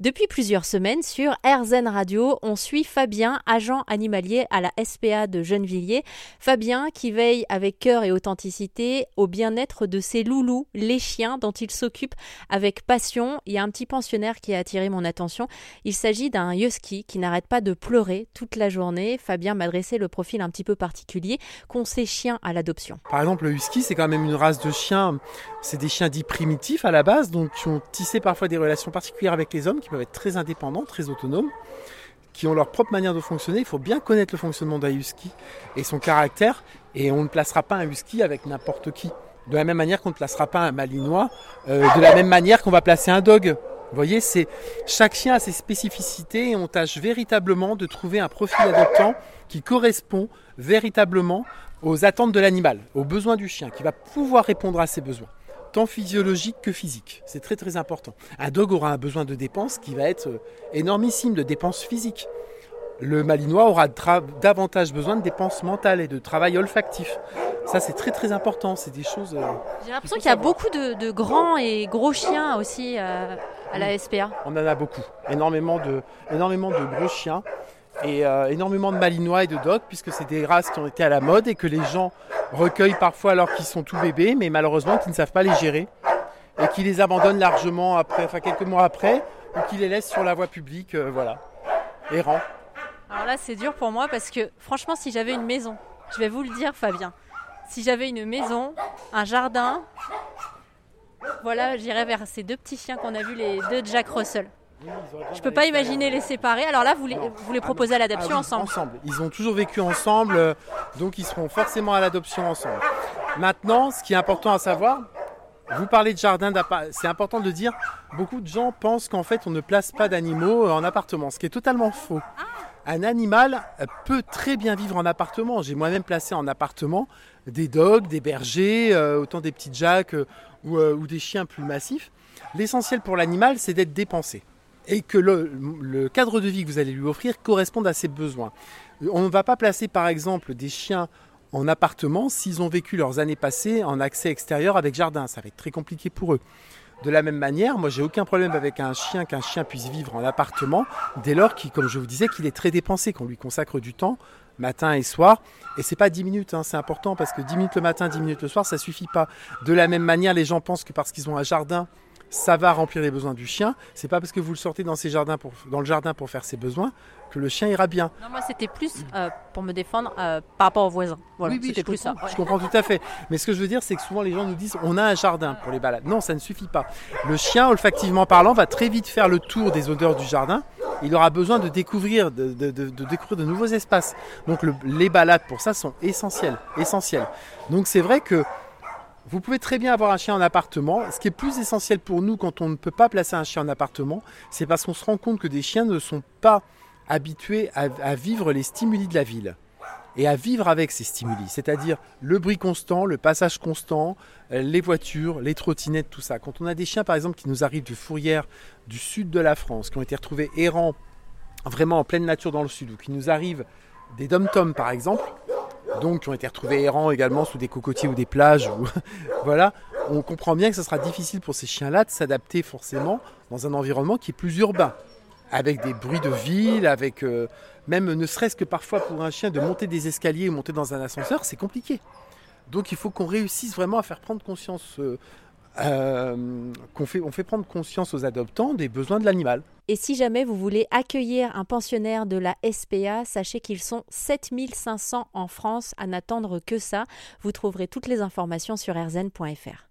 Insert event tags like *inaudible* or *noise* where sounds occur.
Depuis plusieurs semaines, sur RZN Radio, on suit Fabien, agent animalier à la SPA de Gennevilliers. Fabien qui veille avec cœur et authenticité au bien-être de ses loulous, les chiens dont il s'occupe avec passion. Il y a un petit pensionnaire qui a attiré mon attention. Il s'agit d'un husky qui n'arrête pas de pleurer toute la journée. Fabien m'a dressé le profil un petit peu particulier qu'ont ces chiens à l'adoption. Par exemple, le husky, c'est quand même une race de chiens. C'est des chiens dits primitifs à la base, donc qui ont tissé parfois des relations particulières avec les hommes qui peuvent être très indépendants, très autonomes, qui ont leur propre manière de fonctionner. Il faut bien connaître le fonctionnement d'un husky et son caractère, et on ne placera pas un husky avec n'importe qui. De la même manière qu'on ne placera pas un malinois, euh, de la même manière qu'on va placer un dog. Vous voyez, c'est chaque chien a ses spécificités et on tâche véritablement de trouver un profil adoptant qui correspond véritablement aux attentes de l'animal, aux besoins du chien, qui va pouvoir répondre à ses besoins tant physiologique que physique. C'est très très important. Un dog aura un besoin de dépenses qui va être euh, énormissime, de dépenses physiques. Le malinois aura davantage besoin de dépenses mentales et de travail olfactif. Ça, c'est très très important. C'est des choses. Euh, J'ai l'impression qu'il y a beaucoup de, grands et gros chiens aussi euh, à la SPA. On en a beaucoup. Énormément de, énormément de gros chiens et énormément de malinois et de dogs, puisque c'est des races qui ont été à la mode et que les gens recueillent parfois alors qu'ils sont tout bébés, mais malheureusement qui ne savent pas les gérer et qui les abandonnent largement après, enfin quelques mois après, ou qui les laissent sur la voie publique, euh, voilà, errant. Alors là, c'est dur pour moi parce que franchement, si j'avais une maison, je vais vous le dire, Fabien, si j'avais une maison, un jardin, voilà, j'irais vers ces deux petits chiens qu'on a vus, les deux Jack Russell. Je peux pas imaginer les séparer. Alors là, vous les, vous les proposez à l'adoption ah ensemble Ensemble. Ils ont toujours vécu ensemble, euh, donc ils seront forcément à l'adoption ensemble. Maintenant, ce qui est important à savoir, vous parlez de jardin c'est important de dire, beaucoup de gens pensent qu'en fait on ne place pas d'animaux en appartement, ce qui est totalement faux. Un animal peut très bien vivre en appartement. J'ai moi-même placé en appartement des dogs, des bergers, euh, autant des petits jacks euh, ou des chiens plus massifs. L'essentiel pour l'animal, c'est d'être dépensé et que le, cadre de vie que vous allez lui offrir corresponde à ses besoins. On ne va pas placer par exemple des chiens en appartement s'ils ont vécu leurs années passées en accès extérieur avec jardin. Ça va être très compliqué pour eux. De la même manière, moi j'ai aucun problème avec un chien qu'un chien puisse vivre en appartement dès lors qu'il, comme je vous disais, qu'il est très dépensé, qu'on lui consacre du temps matin et soir. Et c'est pas 10 minutes, hein, c'est important parce que 10 minutes le matin, 10 minutes le soir, ça suffit pas. De la même manière, les gens pensent que parce qu'ils ont un jardin, ça va remplir les besoins du chien. C'est pas parce que vous le sortez dans, jardins dans le jardin pour faire ses besoins que le chien ira bien. Non, moi c'était plus euh, pour me défendre euh, par rapport aux voisins. oui, oui, c'était plus ça. Je comprends tout à fait. Mais ce que je veux dire, c'est que souvent les gens nous disent on a un jardin pour les balades. Non, ça ne suffit pas. Le chien, olfactivement parlant, va très vite faire le tour des odeurs du jardin. Il aura besoin de découvrir de, découvrir de nouveaux espaces. Donc les balades pour ça sont essentielles. essentielles. Donc c'est vrai que vous pouvez très bien avoir un chien en appartement. Ce qui est plus essentiel pour nous quand on ne peut pas placer un chien en appartement, c'est parce qu'on se rend compte que des chiens ne sont pas habitués à, vivre les stimuli de la ville et à vivre avec ces stimuli, c'est-à-dire le bruit constant, le passage constant, euh, les voitures, les trottinettes, tout ça. Quand on a des chiens par exemple qui nous arrivent de fourrière du sud de la France, qui ont été retrouvés errants vraiment en pleine nature dans le sud, ou qui nous arrivent des dom-toms par exemple, donc qui ont été retrouvés errants également sous des cocotiers ou des plages. *laughs* voilà, on comprend bien que ce sera difficile pour ces chiens-là de s'adapter forcément dans un environnement qui est plus urbain, avec des bruits de ville, avec euh, même ne serait-ce que parfois pour un chien de monter des escaliers ou monter dans un ascenseur, c'est compliqué. Donc il faut qu'on réussisse vraiment à faire prendre conscience euh, euh, qu'on fait, prendre conscience aux adoptants des besoins de l'animal. Et si jamais vous voulez accueillir un pensionnaire de la SPA, sachez qu'ils sont 7500 en France à n'attendre que ça. Vous trouverez toutes les informations sur rzn.fr.